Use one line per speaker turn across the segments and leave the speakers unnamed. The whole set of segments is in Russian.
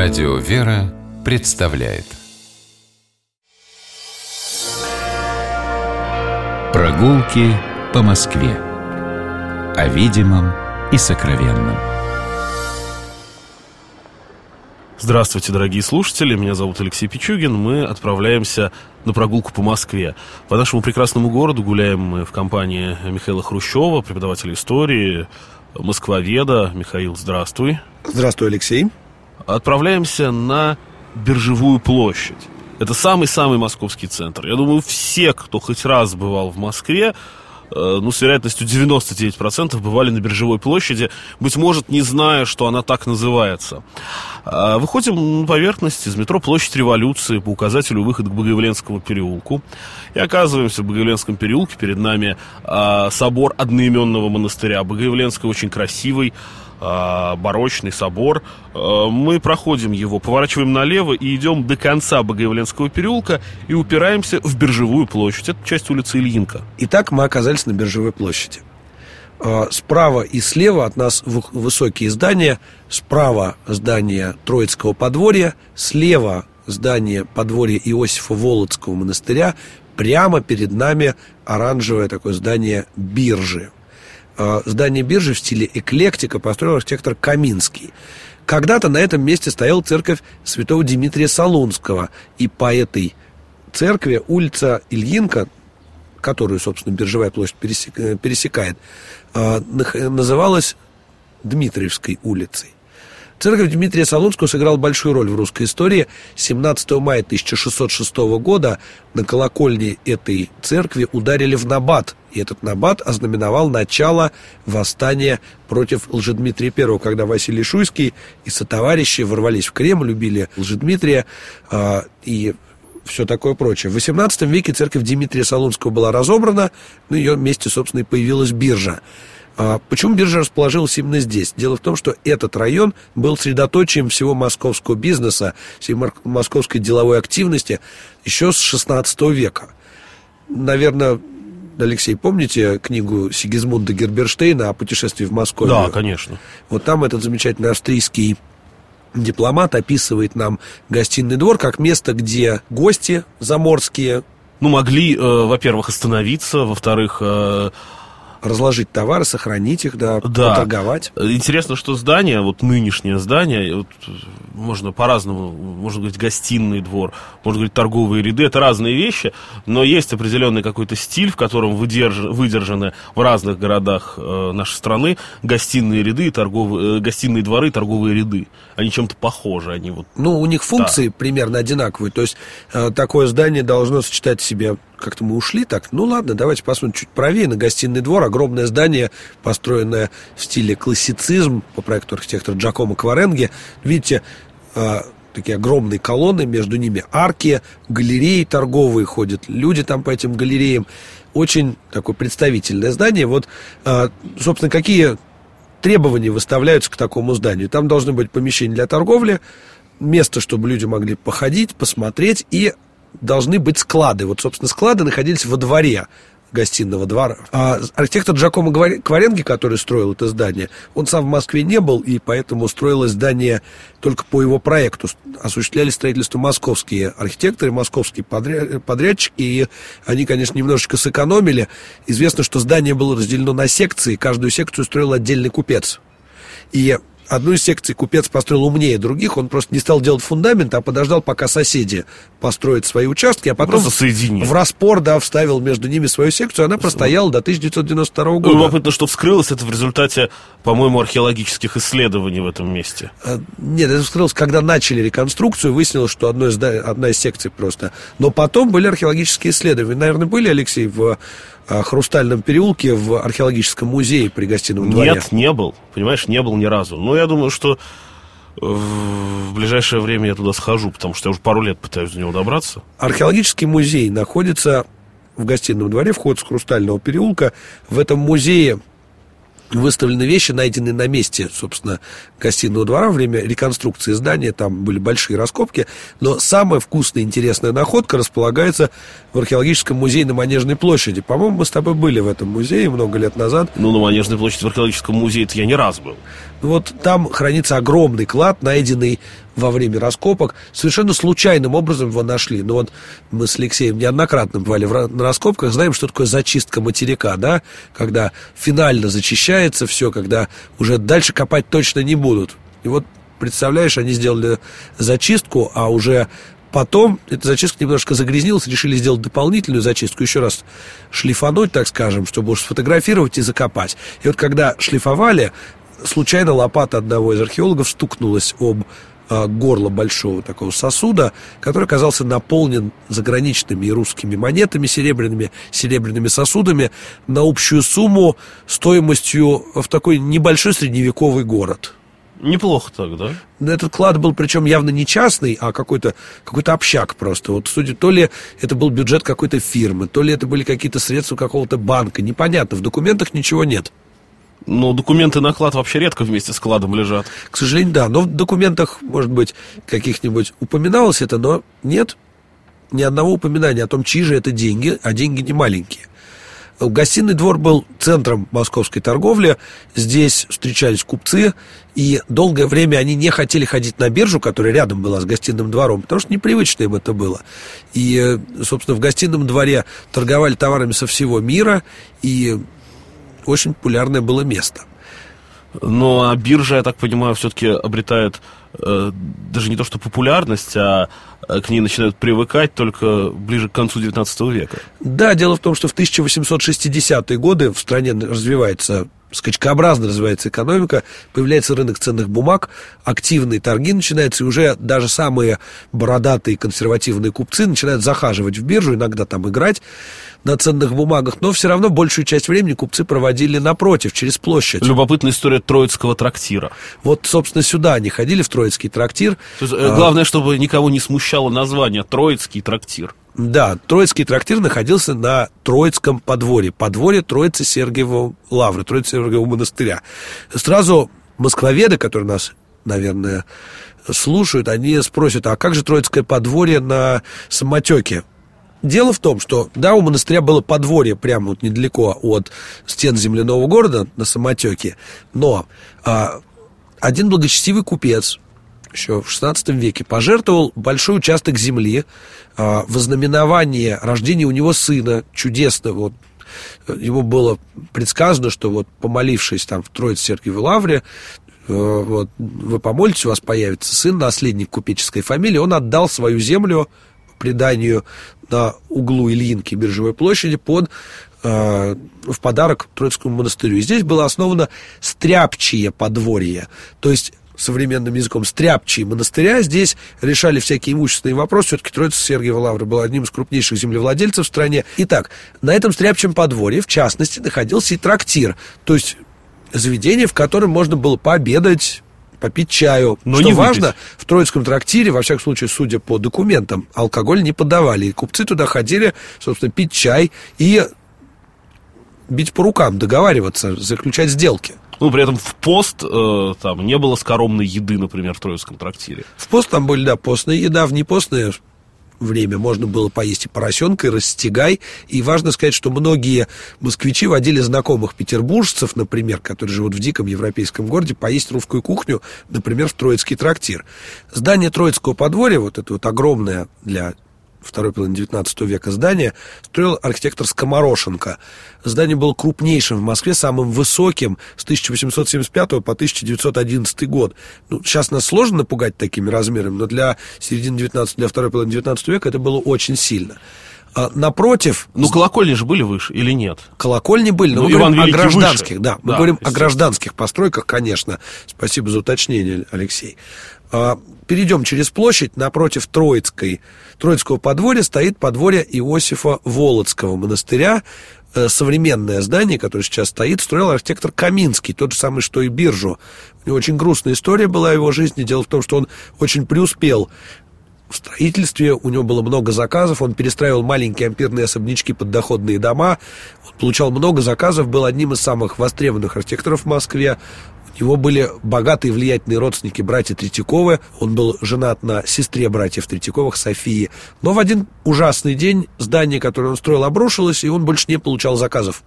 Радио «Вера» представляет. Прогулки по Москве. О видимом и сокровенном.
Здравствуйте, дорогие слушатели, меня зовут Алексей Пичугин. Мы отправляемся на прогулку по Москве. По нашему прекрасному городу гуляем мы в компании Михаила Хрущева, преподавателя истории, москвоведа. Михаил, здравствуй.
Здравствуй, Алексей
Отправляемся на Биржевую площадь это самый-самый московский центр. Я думаю, все, кто хоть раз бывал в Москве, э, ну, с вероятностью 99% бывали на Биржевой площади, быть может, не зная, что она так называется. А, выходим на поверхность из метро Площадь Революции по указателю выход к Богоявленскому переулку. И оказываемся в Богоявленском переулке. Перед нами а, собор одноименного монастыря. Богоявленский очень красивый, барочный собор. А, мы проходим его, поворачиваем налево и идем до конца Богоявленского переулка и упираемся в Биржевую площадь. Это часть улицы Ильинка.
Итак, мы оказались на Биржевой площади. А, справа и слева от нас высокие здания. Справа здание Троицкого подворья, слева здание подворья Иосифа Володского монастыря. Прямо перед нами оранжевое такое здание биржи. А, здание биржи в стиле эклектика построил архитектор Каминский. Когда-то на этом месте стояла церковь святого Дмитрия Солунского, и по этой церкви улица Ильинка, которую, собственно, биржевая площадь э, пересекает, а, называлась Дмитриевской улицей. Церковь Дмитрия Солунского сыграла большую роль в русской истории. 17 мая 1606 года на колокольне этой церкви ударили в набат. И этот набат ознаменовал начало восстания против Лжедмитрия I, когда Василий Шуйский и сотоварищи ворвались в Кремль, любили Лжедмитрия э, и все такое прочее. В XVIII веке церковь Дмитрия Солунского была разобрана, на ее месте, собственно, и появилась биржа. А почему биржа расположилась именно здесь? Дело в том, что этот район был средоточием всего московского бизнеса, всей московской деловой активности еще с XVI века. Наверное, Алексей, помните книгу Сигизмунда Герберштейна о путешествии в Москву?
Да, конечно.
Вот там этот замечательный австрийский дипломат описывает нам гостиный двор как место, где гости заморские...
Ну, могли, э, во-первых, остановиться, во-вторых, э,
разложить товары, сохранить их, да,
да.
торговать.
Интересно, что здание, вот нынешнее здание, вот, можно по-разному, можно говорить гостиный двор, можно говорить торговые ряды, это разные вещи, но есть определенный какой-то стиль, в котором выдерж, выдержаны в разных городах э, нашей страны гостиные ряды, торговые, э, гостиные дворы, торговые ряды. Они чем-то похожи, они вот.
Ну, у них функции да. примерно одинаковые, то есть э, такое здание должно сочетать в себе как-то мы ушли так. Ну ладно, давайте посмотрим чуть правее на гостиный двор. Огромное здание, построенное в стиле классицизм по проекту архитектора Джакомо Кваренги. Видите, э, такие огромные колонны, между ними арки, галереи торговые ходят, люди там по этим галереям. Очень такое представительное здание. Вот, э, собственно, какие требования выставляются к такому зданию? Там должны быть помещения для торговли, место, чтобы люди могли походить, посмотреть и должны быть склады. Вот, собственно, склады находились во дворе гостиного двора. А архитектор Джакомо Кваренги, который строил это здание, он сам в Москве не был, и поэтому строилось здание только по его проекту. Осуществляли строительство московские архитекторы, московские подрядчики, и они, конечно, немножечко сэкономили. Известно, что здание было разделено на секции, каждую секцию строил отдельный купец. И одну из секций купец построил умнее других, он просто не стал делать фундамент, а подождал, пока соседи построят свои участки, а потом в распор, да, вставил между ними свою секцию, она простояла до 1992 ну, года.
Ну, любопытно, что вскрылось это в результате, по-моему, археологических исследований в этом месте.
А, нет, это вскрылось, когда начали реконструкцию, выяснилось, что одно из, одна из секций просто. Но потом были археологические исследования. Наверное, были, Алексей, в Хрустальном переулке в археологическом музее при гостином
дворе? Нет, не был. Понимаешь, не был ни разу. Но я думаю, что в ближайшее время я туда схожу, потому что я уже пару лет пытаюсь до него добраться.
Археологический музей находится в гостином дворе, вход с Хрустального переулка. В этом музее выставлены вещи, найденные на месте, собственно, гостиного двора во время реконструкции здания. Там были большие раскопки. Но самая вкусная и интересная находка располагается в археологическом музее на Манежной площади. По-моему, мы с тобой были в этом музее много лет назад.
Ну, на Манежной площади в археологическом музее я не раз был.
Вот там хранится огромный клад, найденный во время раскопок. Совершенно случайным образом его нашли. Но вот мы с Алексеем неоднократно бывали в, на раскопках, знаем, что такое зачистка материка, да? Когда финально зачищается все, когда уже дальше копать точно не будут. И вот, представляешь, они сделали зачистку, а уже Потом эта зачистка немножко загрязнилась, решили сделать дополнительную зачистку, еще раз шлифануть, так скажем, чтобы уж сфотографировать и закопать. И вот когда шлифовали, случайно лопата одного из археологов стукнулась об а, горло большого такого сосуда, который оказался наполнен заграничными и русскими монетами серебряными, серебряными сосудами на общую сумму стоимостью в такой небольшой средневековый город.
Неплохо так, да?
Этот клад был, причем явно не частный, а какой-то какой общак просто. Вот судя, то ли это был бюджет какой-то фирмы, то ли это были какие-то средства какого-то банка. Непонятно, в документах ничего нет.
Но документы на клад вообще редко вместе с кладом лежат.
К сожалению, да. Но в документах, может быть, каких-нибудь упоминалось это, но нет ни одного упоминания о том, чьи же это деньги, а деньги не маленькие. Гостиный двор был центром московской торговли. Здесь встречались купцы, и долгое время они не хотели ходить на биржу, которая рядом была с гостиным двором, потому что непривычно им это было. И, собственно, в гостином дворе торговали товарами со всего мира, и очень популярное было место.
Но биржа, я так понимаю, все-таки обретает э, даже не то что популярность, а э, к ней начинают привыкать только ближе к концу 19 века.
Да, дело в том, что в 1860-е годы в стране развивается скачкообразно развивается экономика, появляется рынок ценных бумаг, активные торги начинаются, и уже даже самые бородатые консервативные купцы начинают захаживать в биржу, иногда там играть на ценных бумагах, но все равно большую часть времени купцы проводили напротив, через площадь.
Любопытная история Троицкого трактира.
Вот, собственно, сюда они ходили, в Троицкий трактир.
То есть, а... главное, чтобы никого не смущало название Троицкий трактир.
Да, Троицкий трактир находился на Троицком подворье, подворье Троицы Сергиевого Лавры, Троицы Сергиевого монастыря. Сразу москвоведы, которые нас, наверное, слушают, они спросят, а как же Троицкое подворье на самотеке? Дело в том, что, да, у монастыря было подворье прямо вот недалеко от стен земляного города на самотеке, но а, один благочестивый купец, еще в XVI веке, пожертвовал большой участок земли а, во знаменование рождения у него сына чудесного. Вот, ему было предсказано, что вот помолившись там в Троице в Лавре, э, вот, вы помолитесь, у вас появится сын, наследник купеческой фамилии, он отдал свою землю преданию на углу Ильинки Биржевой площади под э, в подарок Троицкому монастырю. И здесь было основано стряпчие подворье. То есть современным языком, стряпчие монастыря. Здесь решали всякие имущественные вопросы. Все-таки Троица Сергиева Лавра была одним из крупнейших землевладельцев в стране. Итак, на этом стряпчем подворье, в частности, находился и трактир. То есть заведение, в котором можно было пообедать, попить чаю. Но Что не важно, в Троицком трактире, во всяком случае, судя по документам, алкоголь не подавали. И купцы туда ходили, собственно, пить чай и бить по рукам, договариваться, заключать сделки.
Ну, при этом в пост э, там не было скоромной еды, например, в Троицком трактире.
В пост там были, да, постная еда, в непостное время можно было поесть и поросенка, и растягай. И важно сказать, что многие москвичи водили знакомых петербуржцев, например, которые живут в диком европейском городе, поесть русскую кухню, например, в Троицкий трактир. Здание Троицкого подворья, вот это вот огромное для второй половины 19 века здание строил архитектор Скоморошенко. Здание было крупнейшим в Москве, самым высоким с 1875 по 1911 год. Ну, сейчас нас сложно напугать такими размерами, но для середины 19 для второй половины 19 века это было очень сильно. А, напротив...
Ну, колокольни же были выше или нет?
Колокольни были, но ну, мы Иван говорим Великий о гражданских, выше. да. Мы да, говорим о гражданских постройках, конечно. Спасибо за уточнение, Алексей. А, перейдем через площадь, напротив Троицкой, Троицкого подворья стоит подворье Иосифа Володского монастыря, э, современное здание, которое сейчас стоит, строил архитектор Каминский, тот же самый, что и биржу. У него очень грустная история была его жизни. Дело в том, что он очень преуспел в строительстве, у него было много заказов, он перестраивал маленькие ампирные особнячки под доходные дома, он получал много заказов, был одним из самых востребованных архитекторов в Москве, у него были богатые влиятельные родственники братья Третьяковы. Он был женат на сестре братьев Третьяковых, Софии. Но в один ужасный день здание, которое он строил, обрушилось, и он больше не получал заказов.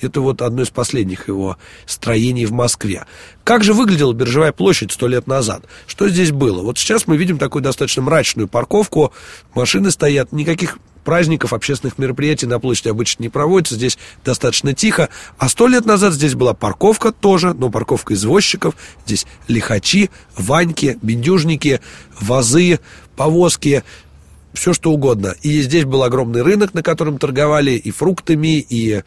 Это вот одно из последних его строений в Москве. Как же выглядела Биржевая площадь сто лет назад? Что здесь было? Вот сейчас мы видим такую достаточно мрачную парковку. Машины стоят, никаких праздников, общественных мероприятий на площади обычно не проводится, здесь достаточно тихо. А сто лет назад здесь была парковка тоже, но парковка извозчиков. Здесь лихачи, ваньки, бендюжники, вазы, повозки, все что угодно. И здесь был огромный рынок, на котором торговали и фруктами, и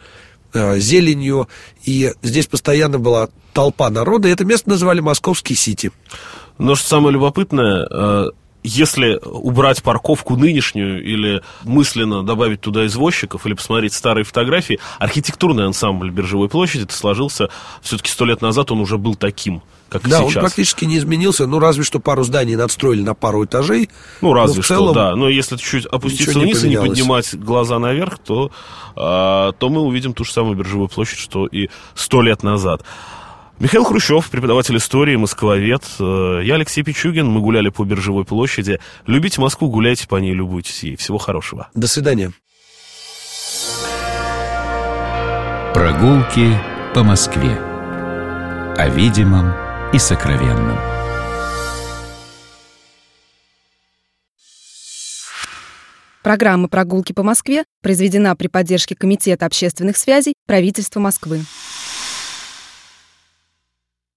зеленью, и здесь постоянно была толпа народа, и это место называли Московский Сити.
Но что самое любопытное, э, если убрать парковку нынешнюю или мысленно добавить туда извозчиков или посмотреть старые фотографии, архитектурный ансамбль Биржевой площади сложился все-таки сто лет назад, он уже был таким как
да,
сейчас.
он практически не изменился, ну, разве что пару зданий надстроили на пару этажей.
Ну, разве что, да. Но если чуть опуститься вниз и не поднимать глаза наверх, то, а, то мы увидим ту же самую биржевую площадь, что и сто лет назад. Михаил Хрущев, преподаватель истории, москвовед. Э, я Алексей Пичугин. Мы гуляли по Биржевой площади. Любите Москву, гуляйте по ней, любуйтесь ей. Всего хорошего.
До свидания.
Прогулки по Москве. О видимом и сокровенном.
Программа «Прогулки по Москве» произведена при поддержке Комитета общественных связей правительства Москвы.